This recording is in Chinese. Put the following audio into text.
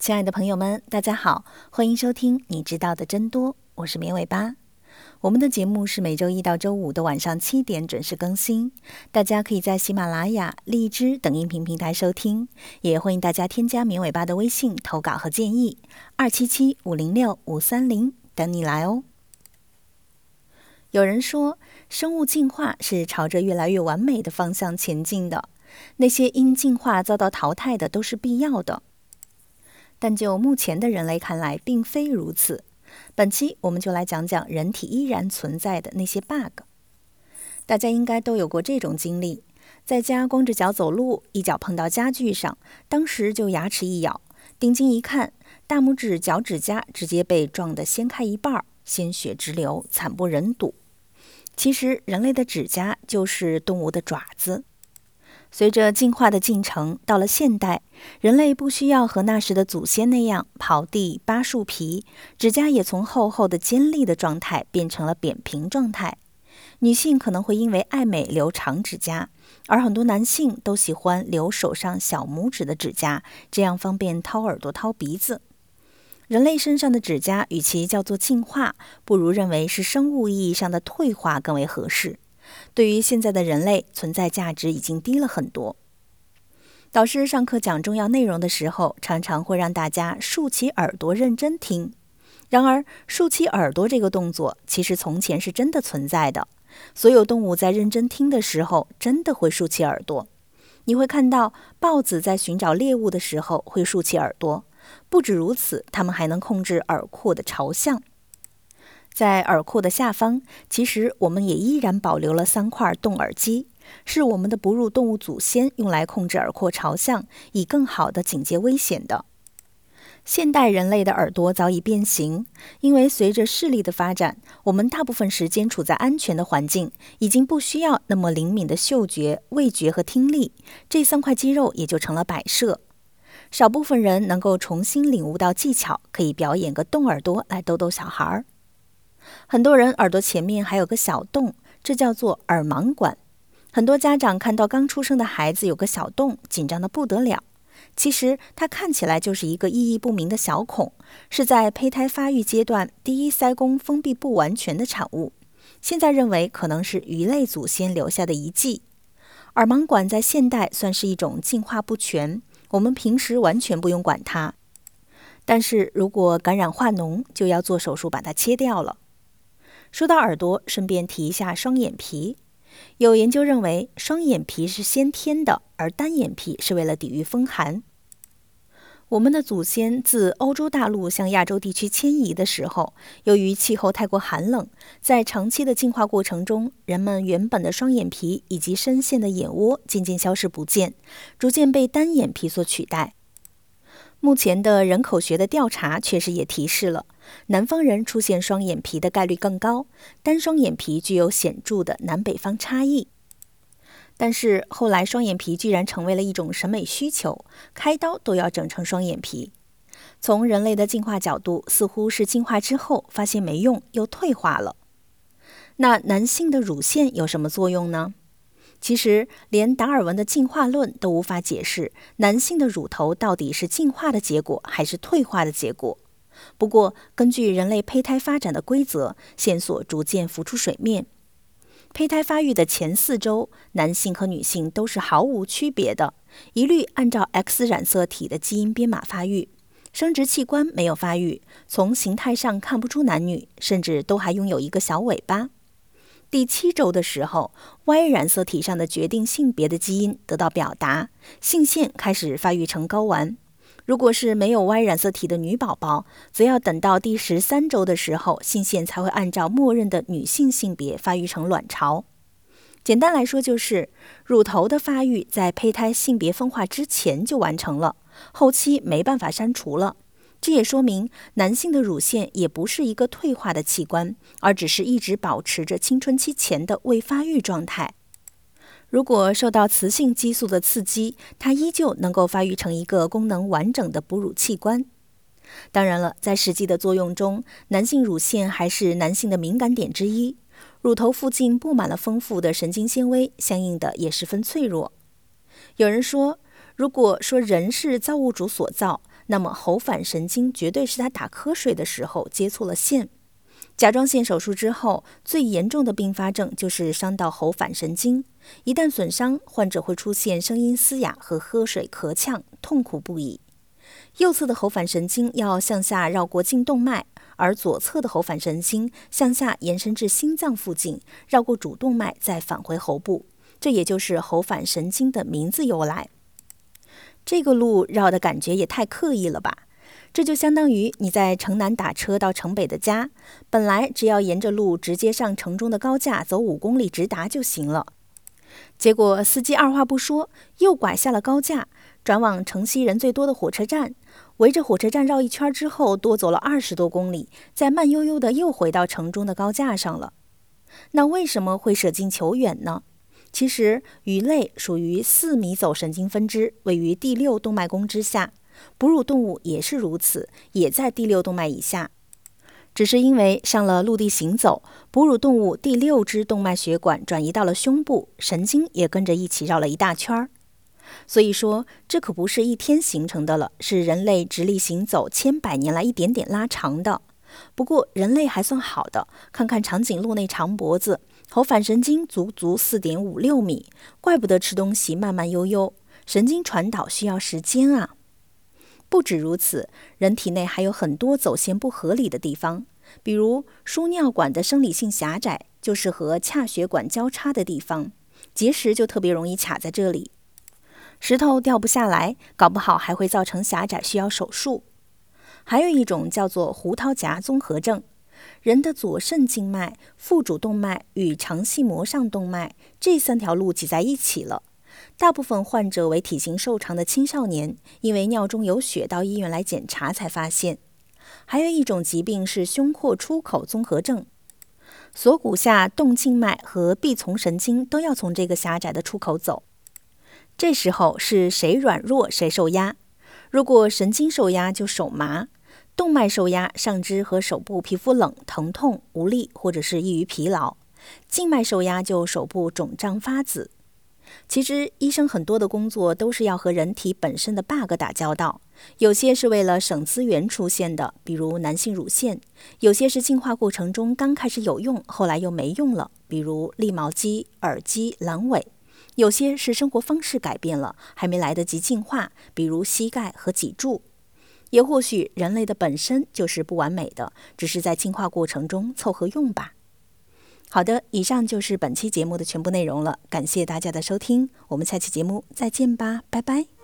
亲爱的朋友们，大家好，欢迎收听《你知道的真多》，我是绵尾巴。我们的节目是每周一到周五的晚上七点准时更新，大家可以在喜马拉雅、荔枝等音频平台收听，也欢迎大家添加绵尾巴的微信投稿和建议，二七七五零六五三零等你来哦。有人说，生物进化是朝着越来越完美的方向前进的，那些因进化遭到淘汰的都是必要的。但就目前的人类看来，并非如此。本期我们就来讲讲人体依然存在的那些 bug。大家应该都有过这种经历：在家光着脚走路，一脚碰到家具上，当时就牙齿一咬，定睛一看，大拇指脚趾甲直接被撞得掀开一半，鲜血直流，惨不忍睹。其实，人类的指甲就是动物的爪子。随着进化的进程，到了现代，人类不需要和那时的祖先那样刨地、扒树皮，指甲也从厚厚的尖利的状态变成了扁平状态。女性可能会因为爱美留长指甲，而很多男性都喜欢留手上小拇指的指甲，这样方便掏耳朵、掏鼻子。人类身上的指甲，与其叫做进化，不如认为是生物意义上的退化更为合适。对于现在的人类，存在价值已经低了很多。导师上课讲重要内容的时候，常常会让大家竖起耳朵认真听。然而，竖起耳朵这个动作，其实从前是真的存在的。所有动物在认真听的时候，真的会竖起耳朵。你会看到，豹子在寻找猎物的时候会竖起耳朵。不止如此，它们还能控制耳廓的朝向。在耳廓的下方，其实我们也依然保留了三块动耳肌，是我们的哺乳动物祖先用来控制耳廓朝向，以更好的警戒危险的。现代人类的耳朵早已变形，因为随着视力的发展，我们大部分时间处在安全的环境，已经不需要那么灵敏的嗅觉、味觉和听力，这三块肌肉也就成了摆设。少部分人能够重新领悟到技巧，可以表演个动耳朵来逗逗小孩儿。很多人耳朵前面还有个小洞，这叫做耳盲管。很多家长看到刚出生的孩子有个小洞，紧张的不得了。其实它看起来就是一个意义不明的小孔，是在胚胎发育阶段第一腮弓封闭不完全的产物。现在认为可能是鱼类祖先留下的遗迹。耳盲管在现代算是一种进化不全，我们平时完全不用管它。但是如果感染化脓，就要做手术把它切掉了。说到耳朵，顺便提一下双眼皮。有研究认为，双眼皮是先天的，而单眼皮是为了抵御风寒。我们的祖先自欧洲大陆向亚洲地区迁移的时候，由于气候太过寒冷，在长期的进化过程中，人们原本的双眼皮以及深陷的眼窝渐渐消失不见，逐渐被单眼皮所取代。目前的人口学的调查确实也提示了，南方人出现双眼皮的概率更高，单双眼皮具有显著的南北方差异。但是后来双眼皮居然成为了一种审美需求，开刀都要整成双眼皮。从人类的进化角度，似乎是进化之后发现没用，又退化了。那男性的乳腺有什么作用呢？其实，连达尔文的进化论都无法解释男性的乳头到底是进化的结果还是退化的结果。不过，根据人类胚胎发展的规则，线索逐渐浮出水面。胚胎发育的前四周，男性和女性都是毫无区别的，一律按照 X 染色体的基因编码发育，生殖器官没有发育，从形态上看不出男女，甚至都还拥有一个小尾巴。第七周的时候，Y 染色体上的决定性别的基因得到表达，性腺开始发育成睾丸。如果是没有 Y 染色体的女宝宝，则要等到第十三周的时候，性腺才会按照默认的女性性别发育成卵巢。简单来说，就是乳头的发育在胚胎性别分化之前就完成了，后期没办法删除了。这也说明，男性的乳腺也不是一个退化的器官，而只是一直保持着青春期前的未发育状态。如果受到雌性激素的刺激，它依旧能够发育成一个功能完整的哺乳器官。当然了，在实际的作用中，男性乳腺还是男性的敏感点之一，乳头附近布满了丰富的神经纤维，相应的也十分脆弱。有人说，如果说人是造物主所造，那么喉返神经绝对是他打瞌睡的时候接错了线。甲状腺手术之后，最严重的并发症就是伤到喉返神经。一旦损伤，患者会出现声音嘶哑和喝水咳呛，痛苦不已。右侧的喉返神经要向下绕过颈动脉，而左侧的喉返神经向下延伸至心脏附近，绕过主动脉再返回喉部。这也就是喉返神经的名字由来。这个路绕的感觉也太刻意了吧？这就相当于你在城南打车到城北的家，本来只要沿着路直接上城中的高架走五公里直达就行了。结果司机二话不说，又拐下了高架，转往城西人最多的火车站，围着火车站绕一圈之后，多走了二十多公里，再慢悠悠的又回到城中的高架上了。那为什么会舍近求远呢？其实鱼类属于四迷走神经分支，位于第六动脉弓之下。哺乳动物也是如此，也在第六动脉以下，只是因为上了陆地行走，哺乳动物第六支动脉血管转移到了胸部，神经也跟着一起绕了一大圈儿。所以说，这可不是一天形成的了，是人类直立行走千百年来一点点拉长的。不过人类还算好的，看看长颈鹿那长脖子，喉返神经足足四点五六米，怪不得吃东西慢慢悠悠，神经传导需要时间啊。不止如此，人体内还有很多走线不合理的地方，比如输尿管的生理性狭窄，就是和髂血管交叉的地方，结石就特别容易卡在这里，石头掉不下来，搞不好还会造成狭窄，需要手术。还有一种叫做胡桃夹综合症，人的左肾静脉、腹主动脉与肠系膜上动脉这三条路挤在一起了。大部分患者为体型瘦长的青少年，因为尿中有血到医院来检查才发现。还有一种疾病是胸廓出口综合症，锁骨下动静脉和臂丛神经都要从这个狭窄的出口走。这时候是谁软弱谁受压？如果神经受压就手麻，动脉受压上肢和手部皮肤冷、疼痛、无力或者是易于疲劳；静脉受压就手部肿胀发紫。其实，医生很多的工作都是要和人体本身的 bug 打交道，有些是为了省资源出现的，比如男性乳腺；有些是进化过程中刚开始有用，后来又没用了，比如立毛肌、耳机、阑尾；有些是生活方式改变了，还没来得及进化，比如膝盖和脊柱；也或许人类的本身就是不完美的，只是在进化过程中凑合用吧。好的，以上就是本期节目的全部内容了，感谢大家的收听，我们下期节目再见吧，拜拜。